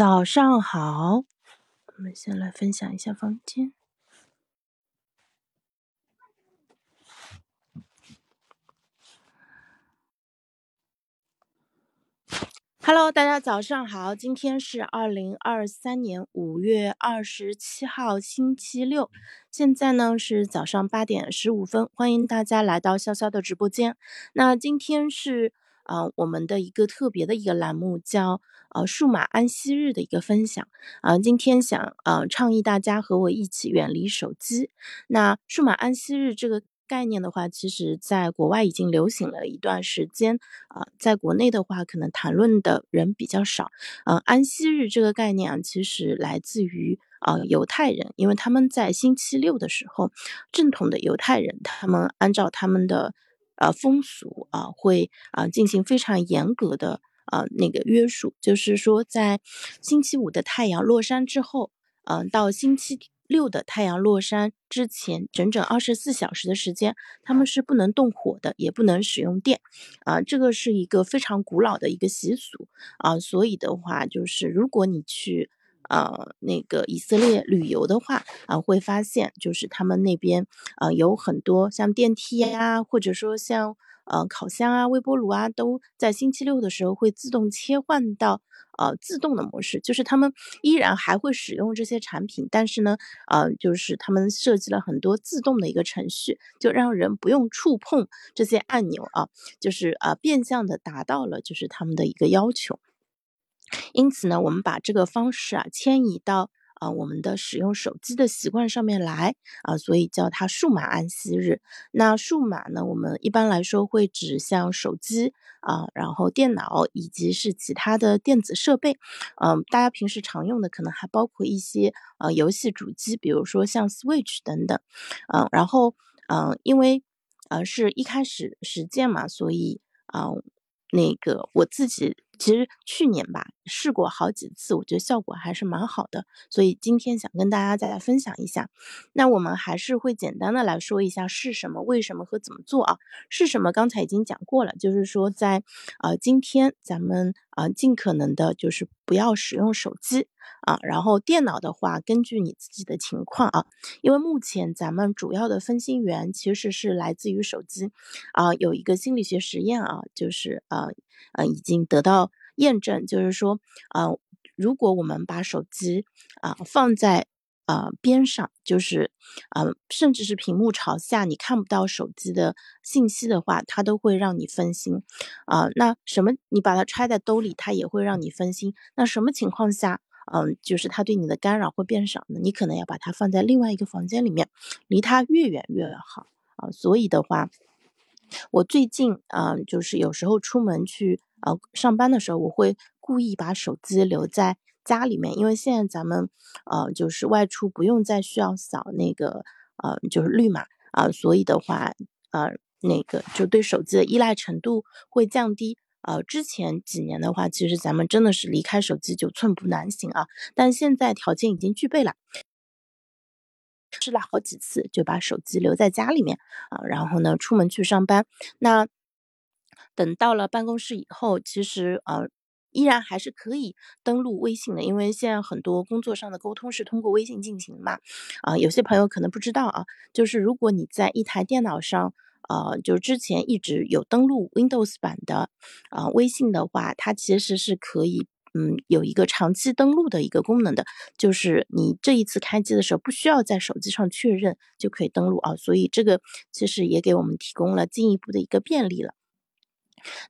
早上好，我们先来分享一下房间。Hello，大家早上好，今天是二零二三年五月二十七号，星期六，现在呢是早上八点十五分，欢迎大家来到潇潇的直播间。那今天是。啊，我们的一个特别的一个栏目叫呃数码安息日的一个分享啊，今天想呃倡议大家和我一起远离手机。那数码安息日这个概念的话，其实在国外已经流行了一段时间啊，在国内的话可能谈论的人比较少。嗯，安息日这个概念啊，其实来自于啊犹太人，因为他们在星期六的时候，正统的犹太人他们按照他们的。呃，风俗啊，会啊进行非常严格的呃那个约束，就是说，在星期五的太阳落山之后，嗯，到星期六的太阳落山之前，整整二十四小时的时间，他们是不能动火的，也不能使用电，啊，这个是一个非常古老的一个习俗啊，所以的话，就是如果你去。呃，那个以色列旅游的话，啊，会发现就是他们那边，呃，有很多像电梯呀，或者说像呃烤箱啊、微波炉啊，都在星期六的时候会自动切换到呃自动的模式，就是他们依然还会使用这些产品，但是呢，呃，就是他们设计了很多自动的一个程序，就让人不用触碰这些按钮啊，就是呃变相的达到了就是他们的一个要求。因此呢，我们把这个方式啊迁移到啊我们的使用手机的习惯上面来啊，所以叫它数码安息日。那数码呢，我们一般来说会指像手机啊，然后电脑以及是其他的电子设备。嗯，大家平时常用的可能还包括一些呃游戏主机，比如说像 Switch 等等。嗯，然后嗯，因为呃是一开始实践嘛，所以啊那个我自己。其实去年吧试过好几次，我觉得效果还是蛮好的，所以今天想跟大家再来分享一下。那我们还是会简单的来说一下是什么、为什么和怎么做啊？是什么？刚才已经讲过了，就是说在呃今天咱们啊尽可能的就是不要使用手机啊，然后电脑的话根据你自己的情况啊，因为目前咱们主要的分心源其实是来自于手机啊，有一个心理学实验啊，就是呃。呃，已经得到验证，就是说，呃，如果我们把手机啊放在呃边上，就是呃，甚至是屏幕朝下，你看不到手机的信息的话，它都会让你分心啊。那什么，你把它揣在兜里，它也会让你分心。那什么情况下，嗯，就是它对你的干扰会变少呢？你可能要把它放在另外一个房间里面，离它越远越好啊。所以的话。我最近啊，就是有时候出门去呃上班的时候，我会故意把手机留在家里面，因为现在咱们呃就是外出不用再需要扫那个呃就是绿码啊，所以的话呃那个就对手机的依赖程度会降低。呃，之前几年的话，其实咱们真的是离开手机就寸步难行啊，但现在条件已经具备了。试了好几次，就把手机留在家里面啊，然后呢，出门去上班。那等到了办公室以后，其实呃，依然还是可以登录微信的，因为现在很多工作上的沟通是通过微信进行的嘛。啊，有些朋友可能不知道啊，就是如果你在一台电脑上，呃，就之前一直有登录 Windows 版的啊微信的话，它其实是可以。嗯，有一个长期登录的一个功能的，就是你这一次开机的时候不需要在手机上确认就可以登录啊，所以这个其实也给我们提供了进一步的一个便利了。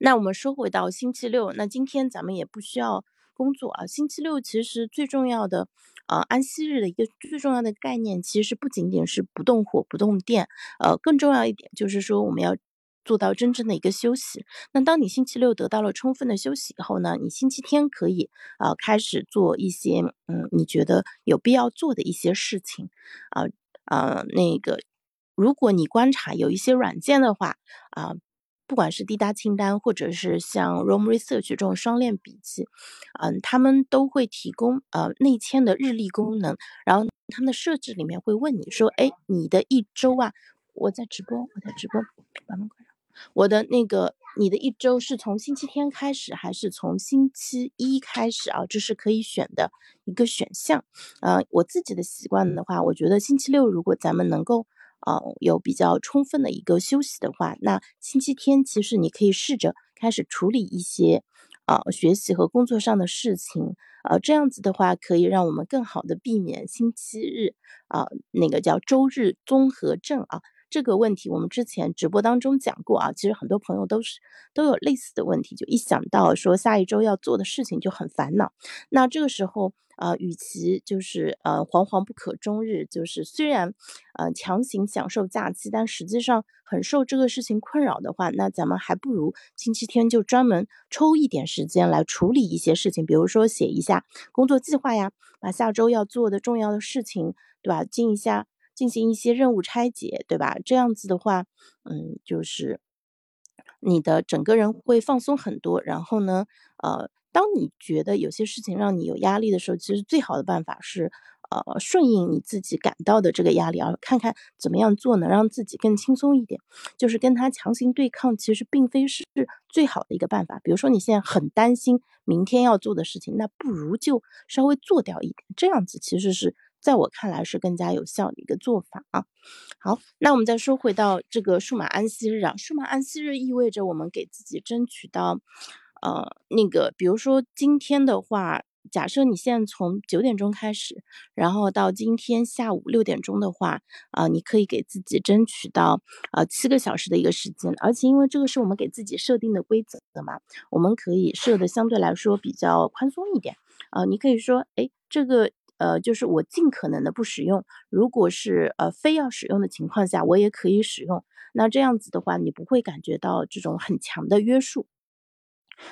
那我们说回到星期六，那今天咱们也不需要工作啊。星期六其实最重要的，呃，安息日的一个最重要的概念，其实不仅仅是不动火不动电，呃，更重要一点就是说我们要。做到真正的一个休息。那当你星期六得到了充分的休息以后呢，你星期天可以啊开始做一些嗯你觉得有必要做的一些事情啊啊那个，如果你观察有一些软件的话啊，不管是滴答清单或者是像 Roam Research 这种双链笔记，嗯，他们都会提供呃内嵌的日历功能。然后他们的设置里面会问你说，哎，你的一周啊，我在直播，我在直播，把门关。我的那个，你的一周是从星期天开始，还是从星期一开始啊？这是可以选的一个选项。呃，我自己的习惯的话，我觉得星期六如果咱们能够，呃，有比较充分的一个休息的话，那星期天其实你可以试着开始处理一些，呃，学习和工作上的事情。呃，这样子的话，可以让我们更好的避免星期日，啊，那个叫周日综合症啊。这个问题我们之前直播当中讲过啊，其实很多朋友都是都有类似的问题，就一想到说下一周要做的事情就很烦恼。那这个时候，呃，与其就是呃惶惶不可终日，就是虽然呃强行享受假期，但实际上很受这个事情困扰的话，那咱们还不如星期天就专门抽一点时间来处理一些事情，比如说写一下工作计划呀，把下周要做的重要的事情，对吧？进一下。进行一些任务拆解，对吧？这样子的话，嗯，就是你的整个人会放松很多。然后呢，呃，当你觉得有些事情让你有压力的时候，其实最好的办法是，呃，顺应你自己感到的这个压力，而看看怎么样做能让自己更轻松一点。就是跟他强行对抗，其实并非是最好的一个办法。比如说你现在很担心明天要做的事情，那不如就稍微做掉一点，这样子其实是。在我看来是更加有效的一个做法啊。好，那我们再说回到这个数码安息日啊。数码安息日意味着我们给自己争取到，呃，那个，比如说今天的话，假设你现在从九点钟开始，然后到今天下午六点钟的话，啊，你可以给自己争取到呃七个小时的一个时间，而且因为这个是我们给自己设定的规则的嘛，我们可以设的相对来说比较宽松一点啊。你可以说，哎，这个。呃，就是我尽可能的不使用，如果是呃非要使用的情况下，我也可以使用。那这样子的话，你不会感觉到这种很强的约束。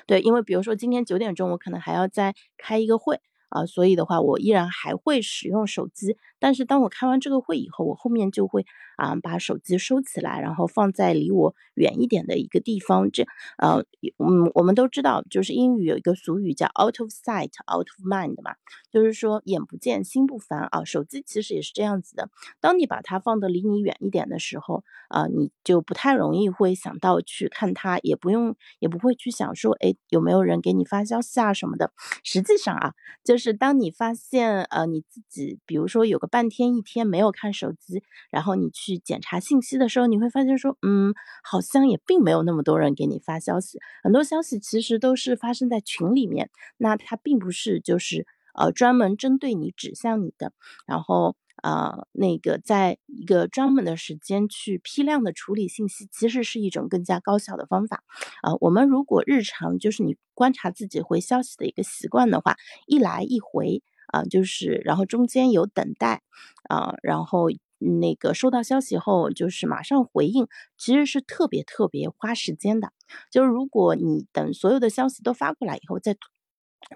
对，因为比如说今天九点钟，我可能还要再开一个会。啊，所以的话，我依然还会使用手机，但是当我开完这个会以后，我后面就会啊把手机收起来，然后放在离我远一点的一个地方。这呃，嗯，我们都知道，就是英语有一个俗语叫 “out of sight, out of mind” 嘛，就是说眼不见心不烦啊。手机其实也是这样子的，当你把它放的离你远一点的时候，啊，你就不太容易会想到去看它，也不用也不会去想说，哎，有没有人给你发消息啊什么的。实际上啊，就是当你发现，呃，你自己，比如说有个半天一天没有看手机，然后你去检查信息的时候，你会发现说，嗯，好像也并没有那么多人给你发消息，很多消息其实都是发生在群里面，那它并不是就是呃专门针对你指向你的，然后。呃，那个在一个专门的时间去批量的处理信息，其实是一种更加高效的方法。啊，我们如果日常就是你观察自己回消息的一个习惯的话，一来一回啊，就是然后中间有等待啊，然后那个收到消息后就是马上回应，其实是特别特别花时间的。就是如果你等所有的消息都发过来以后再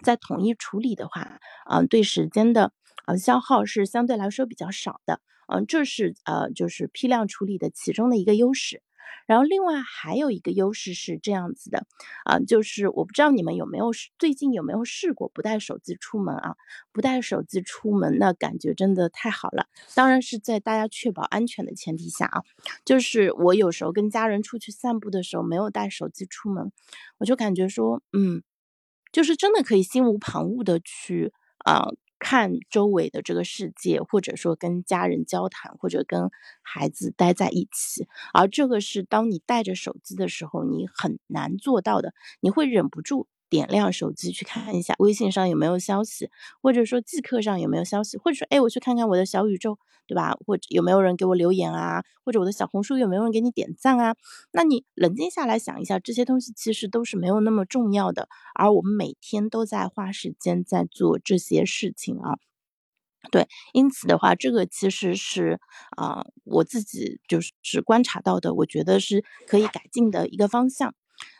再统一处理的话，啊，对时间的。呃，消耗是相对来说比较少的，嗯，这是呃，就是批量处理的其中的一个优势。然后另外还有一个优势是这样子的，啊，就是我不知道你们有没有最近有没有试过不带手机出门啊？不带手机出门，那感觉真的太好了。当然是在大家确保安全的前提下啊。就是我有时候跟家人出去散步的时候，没有带手机出门，我就感觉说，嗯，就是真的可以心无旁骛的去啊。看周围的这个世界，或者说跟家人交谈，或者跟孩子待在一起，而这个是当你带着手机的时候，你很难做到的，你会忍不住。点亮手机去看一下微信上有没有消息，或者说即刻上有没有消息，或者说哎，我去看看我的小宇宙，对吧？或者有没有人给我留言啊？或者我的小红书有没有人给你点赞啊？那你冷静下来想一下，这些东西其实都是没有那么重要的，而我们每天都在花时间在做这些事情啊。对，因此的话，这个其实是啊，我自己就是观察到的，我觉得是可以改进的一个方向。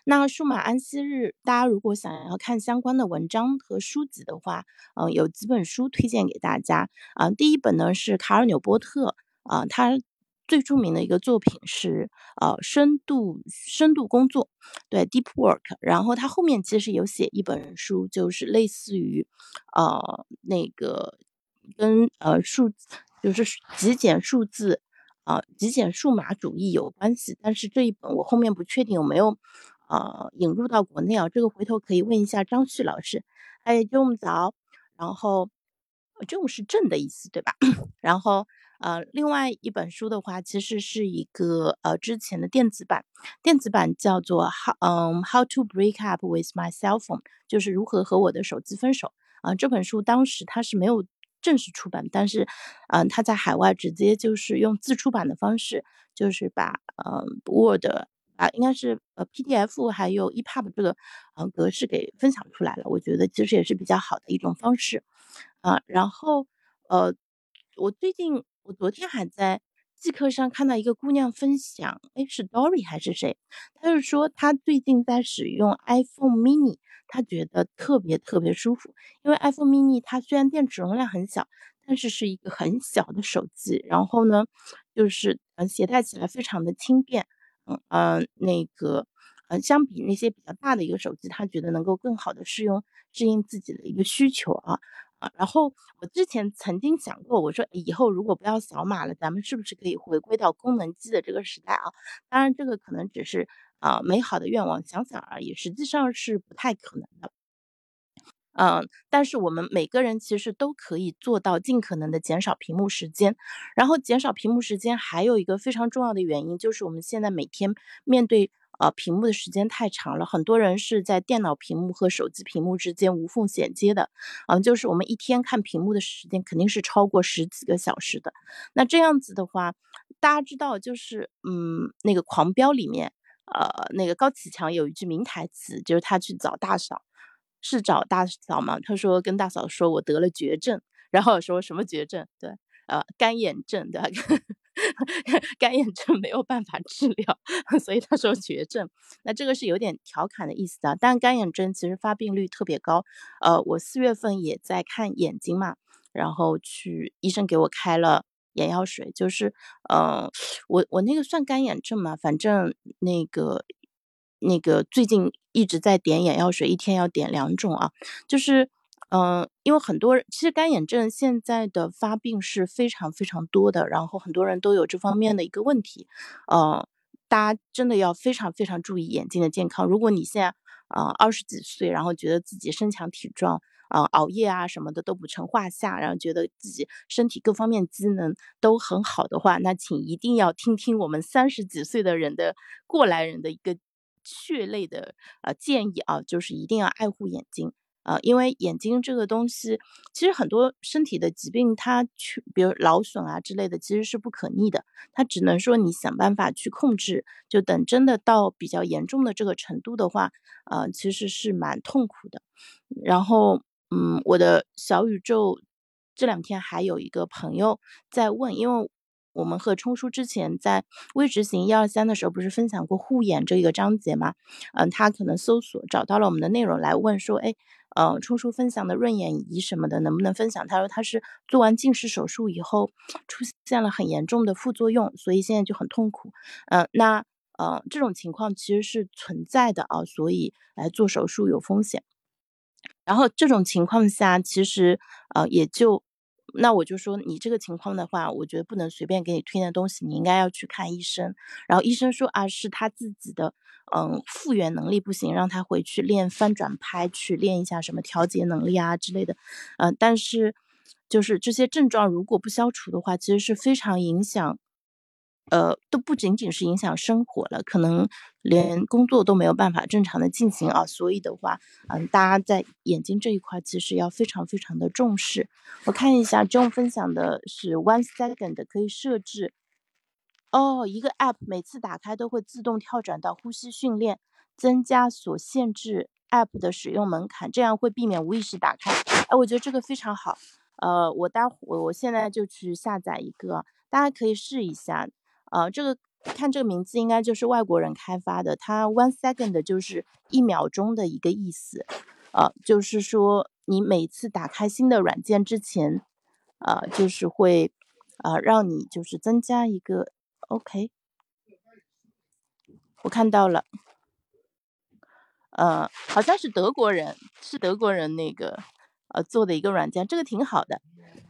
那数码安息日，大家如果想要看相关的文章和书籍的话，嗯，有几本书推荐给大家啊。第一本呢是卡尔纽波特啊，他最著名的一个作品是呃深度深度工作，对 Deep Work。然后他后面其实有写一本书，就是类似于呃那个跟呃数就是极简数字啊极简数码主义有关系，但是这一本我后面不确定有没有呃引入到国内啊，这个回头可以问一下张旭老师。哎，中午早，然后中午是正的意思对吧？然后。呃，另外一本书的话，其实是一个呃之前的电子版，电子版叫做 How 嗯 How to Break Up with My Cell Phone，就是如何和我的手机分手啊。这本书当时它是没有正式出版，但是嗯，它在海外直接就是用自出版的方式，就是把嗯 Word 啊，应该是呃 PDF 还有 EPUB 这个嗯格式给分享出来了。我觉得其实也是比较好的一种方式啊。然后呃，我最近。我昨天还在即课上看到一个姑娘分享，哎，是 Dory 还是谁？她就说她最近在使用 iPhone mini，她觉得特别特别舒服。因为 iPhone mini 它虽然电池容量很小，但是是一个很小的手机，然后呢，就是嗯携带起来非常的轻便，嗯那个呃相比那些比较大的一个手机，他觉得能够更好的适用适应自己的一个需求啊。然后我之前曾经想过，我说以后如果不要扫码了，咱们是不是可以回归到功能机的这个时代啊？当然，这个可能只是啊美好的愿望，想想而已，实际上是不太可能的。嗯，但是我们每个人其实都可以做到尽可能的减少屏幕时间。然后减少屏幕时间还有一个非常重要的原因，就是我们现在每天面对。呃，屏幕的时间太长了，很多人是在电脑屏幕和手机屏幕之间无缝衔接的，嗯，就是我们一天看屏幕的时间肯定是超过十几个小时的。那这样子的话，大家知道，就是嗯，那个《狂飙》里面，呃，那个高启强有一句名台词，就是他去找大嫂，是找大嫂吗？他说跟大嫂说，我得了绝症，然后说什么绝症？对，呃，干眼症，对吧？干眼症没有办法治疗，所以他说绝症。那这个是有点调侃的意思啊。但干眼症其实发病率特别高。呃，我四月份也在看眼睛嘛，然后去医生给我开了眼药水，就是呃，我我那个算干眼症嘛，反正那个那个最近一直在点眼药水，一天要点两种啊，就是。嗯，因为很多人其实干眼症现在的发病是非常非常多的，然后很多人都有这方面的一个问题，呃，大家真的要非常非常注意眼睛的健康。如果你现在啊二十几岁，然后觉得自己身强体壮，啊熬夜啊什么的都不成话下，然后觉得自己身体各方面机能都很好的话，那请一定要听听我们三十几岁的人的过来人的一个血泪的呃建议啊，就是一定要爱护眼睛。呃，因为眼睛这个东西，其实很多身体的疾病，它去，比如劳损啊之类的，其实是不可逆的。它只能说你想办法去控制，就等真的到比较严重的这个程度的话，呃，其实是蛮痛苦的。然后，嗯，我的小宇宙这两天还有一个朋友在问，因为。我们和冲叔之前在微执行一二三的时候，不是分享过护眼这一个章节吗？嗯，他可能搜索找到了我们的内容来问说，哎，呃，冲叔分享的润眼仪什么的，能不能分享？他说他是做完近视手术以后出现了很严重的副作用，所以现在就很痛苦。嗯，那呃这种情况其实是存在的啊，所以来做手术有风险。然后这种情况下，其实呃也就。那我就说，你这个情况的话，我觉得不能随便给你推荐东西，你应该要去看医生。然后医生说啊，是他自己的，嗯，复原能力不行，让他回去练翻转拍，去练一下什么调节能力啊之类的。嗯，但是就是这些症状如果不消除的话，其实是非常影响。呃，都不仅仅是影响生活了，可能连工作都没有办法正常的进行啊。所以的话，嗯，大家在眼睛这一块其实要非常非常的重视。我看一下，John 分享的是 One Second 可以设置哦，一个 App 每次打开都会自动跳转到呼吸训练，增加所限制 App 的使用门槛，这样会避免无意识打开。哎，我觉得这个非常好。呃，我待会我现在就去下载一个，大家可以试一下。呃，这个看这个名字应该就是外国人开发的，它 one second 就是一秒钟的一个意思，呃，就是说你每次打开新的软件之前，呃，就是会，呃，让你就是增加一个，OK，我看到了，呃，好像是德国人，是德国人那个，呃，做的一个软件，这个挺好的，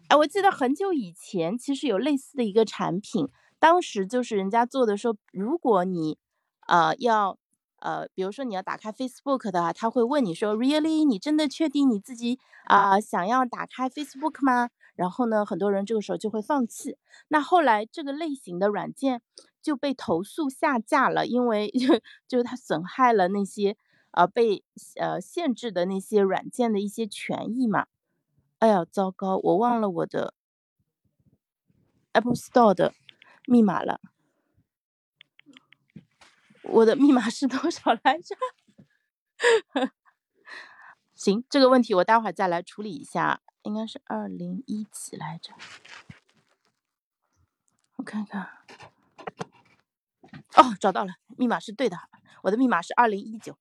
哎，我记得很久以前其实有类似的一个产品。当时就是人家做的时候，如果你呃要呃，比如说你要打开 Facebook 的，他会问你说，Really，你真的确定你自己啊想要打开 Facebook 吗？然后呢，很多人这个时候就会放弃。那后来这个类型的软件就被投诉下架了，因为就就是它损害了那些呃被呃限制的那些软件的一些权益嘛。哎呀，糟糕，我忘了我的 Apple Store 的密码了。我的密码是多少来着？行，这个问题我待会儿再来处理一下。应该是二零一几来着？我看看。哦，找到了，密码是对的。我的密码是二零一九。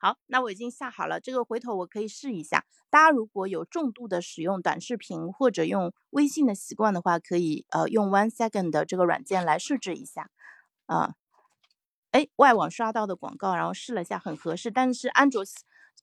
好，那我已经下好了，这个回头我可以试一下。大家如果有重度的使用短视频或者用微信的习惯的话，可以呃用 One Second 的这个软件来设置一下。啊，哎，外网刷到的广告，然后试了一下，很合适。但是安卓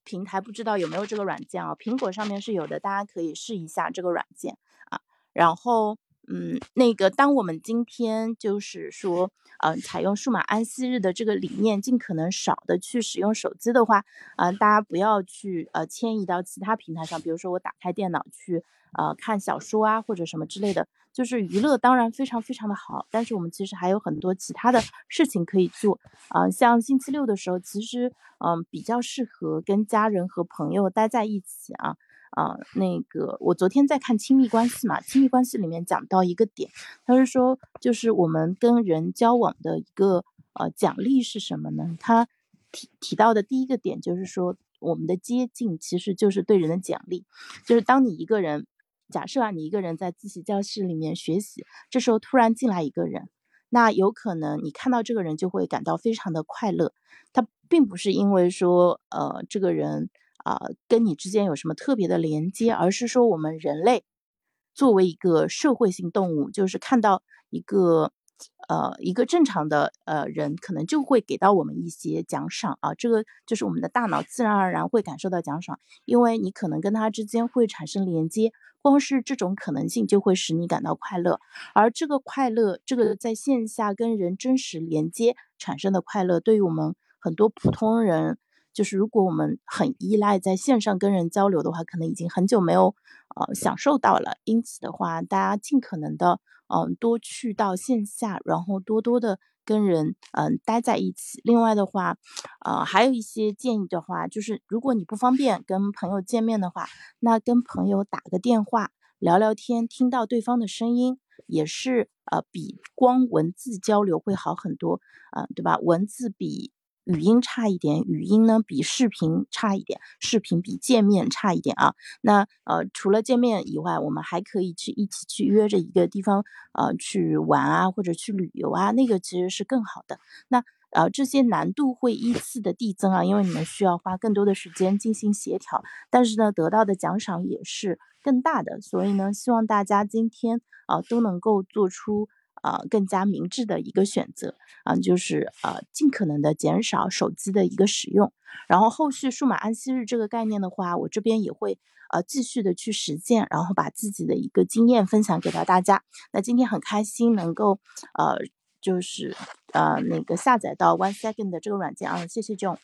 平台不知道有没有这个软件啊？苹果上面是有的，大家可以试一下这个软件啊。然后。嗯，那个，当我们今天就是说，嗯，采用数码安息日的这个理念，尽可能少的去使用手机的话，啊，大家不要去呃迁移到其他平台上，比如说我打开电脑去呃看小说啊或者什么之类的，就是娱乐当然非常非常的好，但是我们其实还有很多其他的事情可以做啊，像星期六的时候，其实嗯比较适合跟家人和朋友待在一起啊。啊，那个我昨天在看亲密关系嘛，亲密关系里面讲到一个点，他是说，就是我们跟人交往的一个呃奖励是什么呢？他提提到的第一个点就是说，我们的接近其实就是对人的奖励，就是当你一个人，假设啊，你一个人在自习教室里面学习，这时候突然进来一个人，那有可能你看到这个人就会感到非常的快乐，他并不是因为说呃这个人。啊，跟你之间有什么特别的连接？而是说，我们人类作为一个社会性动物，就是看到一个呃一个正常的呃人，可能就会给到我们一些奖赏啊。这个就是我们的大脑自然而然会感受到奖赏，因为你可能跟他之间会产生连接，光是这种可能性就会使你感到快乐。而这个快乐，这个在线下跟人真实连接产生的快乐，对于我们很多普通人。就是如果我们很依赖在线上跟人交流的话，可能已经很久没有呃享受到了。因此的话，大家尽可能的嗯多去到线下，然后多多的跟人嗯待在一起。另外的话，呃还有一些建议的话，就是如果你不方便跟朋友见面的话，那跟朋友打个电话聊聊天，听到对方的声音也是呃比光文字交流会好很多啊，对吧？文字比。语音差一点，语音呢比视频差一点，视频比见面差一点啊。那呃，除了见面以外，我们还可以去一起去约着一个地方呃去玩啊，或者去旅游啊，那个其实是更好的。那呃，这些难度会依次的递增啊，因为你们需要花更多的时间进行协调，但是呢，得到的奖赏也是更大的。所以呢，希望大家今天啊都能够做出。呃，更加明智的一个选择啊，就是呃，尽可能的减少手机的一个使用。然后后续数码安息日这个概念的话，我这边也会呃继续的去实践，然后把自己的一个经验分享给到大家。那今天很开心能够呃，就是呃那个下载到 One Second 的这个软件啊，谢谢 John。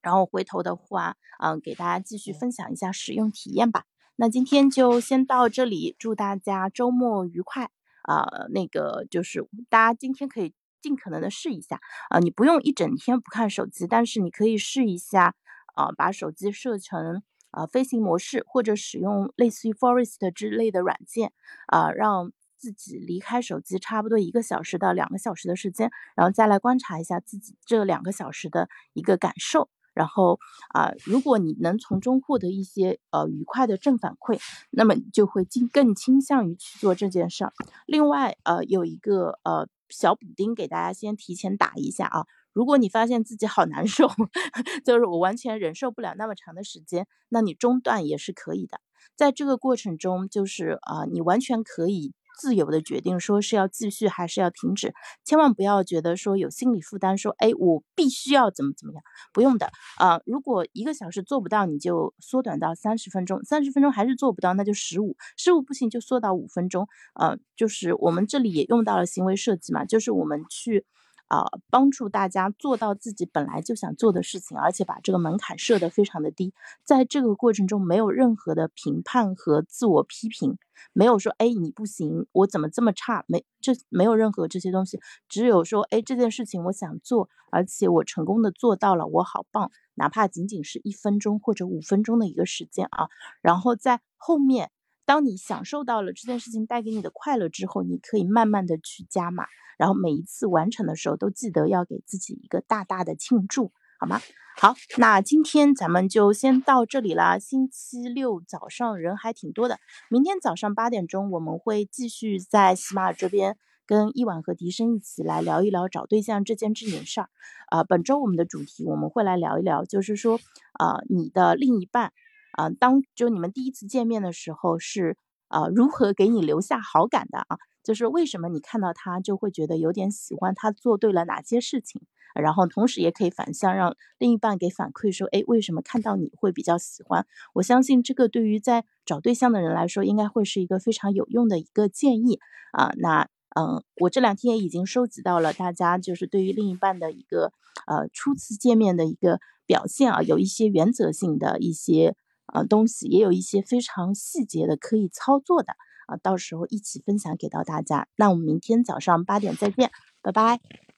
然后回头的话，嗯，给大家继续分享一下使用体验吧。那今天就先到这里，祝大家周末愉快。啊，那个就是大家今天可以尽可能的试一下啊，你不用一整天不看手机，但是你可以试一下啊，把手机设成啊飞行模式，或者使用类似于 Forest 之类的软件啊，让自己离开手机差不多一个小时到两个小时的时间，然后再来观察一下自己这两个小时的一个感受。然后啊，如果你能从中获得一些呃愉快的正反馈，那么就会更更倾向于去做这件事儿。另外呃，有一个呃小补丁给大家先提前打一下啊，如果你发现自己好难受，就是我完全忍受不了那么长的时间，那你中断也是可以的。在这个过程中，就是啊，你完全可以自由的决定，说是要继续还是要停止，千万不要觉得说有心理负担，说哎，我必须要怎么怎么样，不用的啊。如果一个小时做不到，你就缩短到三十分钟，三十分钟还是做不到，那就十五，十五不行就缩到五分钟。呃，就是我们这里也用到了行为设计嘛，就是我们去。啊，帮助大家做到自己本来就想做的事情，而且把这个门槛设得非常的低，在这个过程中没有任何的评判和自我批评，没有说哎你不行，我怎么这么差，没这没有任何这些东西，只有说哎这件事情我想做，而且我成功的做到了，我好棒，哪怕仅仅是一分钟或者五分钟的一个时间啊，然后在后面。当你享受到了这件事情带给你的快乐之后，你可以慢慢的去加码，然后每一次完成的时候都记得要给自己一个大大的庆祝，好吗？好，那今天咱们就先到这里啦。星期六早上人还挺多的，明天早上八点钟我们会继续在喜马这边跟伊婉和笛声一起来聊一聊找对象这件正经事儿。啊，本周我们的主题我们会来聊一聊，就是说，啊，你的另一半。啊，当就你们第一次见面的时候是啊，如何给你留下好感的啊？就是为什么你看到他就会觉得有点喜欢他做对了哪些事情？然后同时也可以反向让另一半给反馈说，哎，为什么看到你会比较喜欢？我相信这个对于在找对象的人来说，应该会是一个非常有用的一个建议啊。那嗯，我这两天也已经收集到了大家就是对于另一半的一个呃初次见面的一个表现啊，有一些原则性的一些。啊，东西也有一些非常细节的可以操作的啊，到时候一起分享给到大家。那我们明天早上八点再见，拜拜。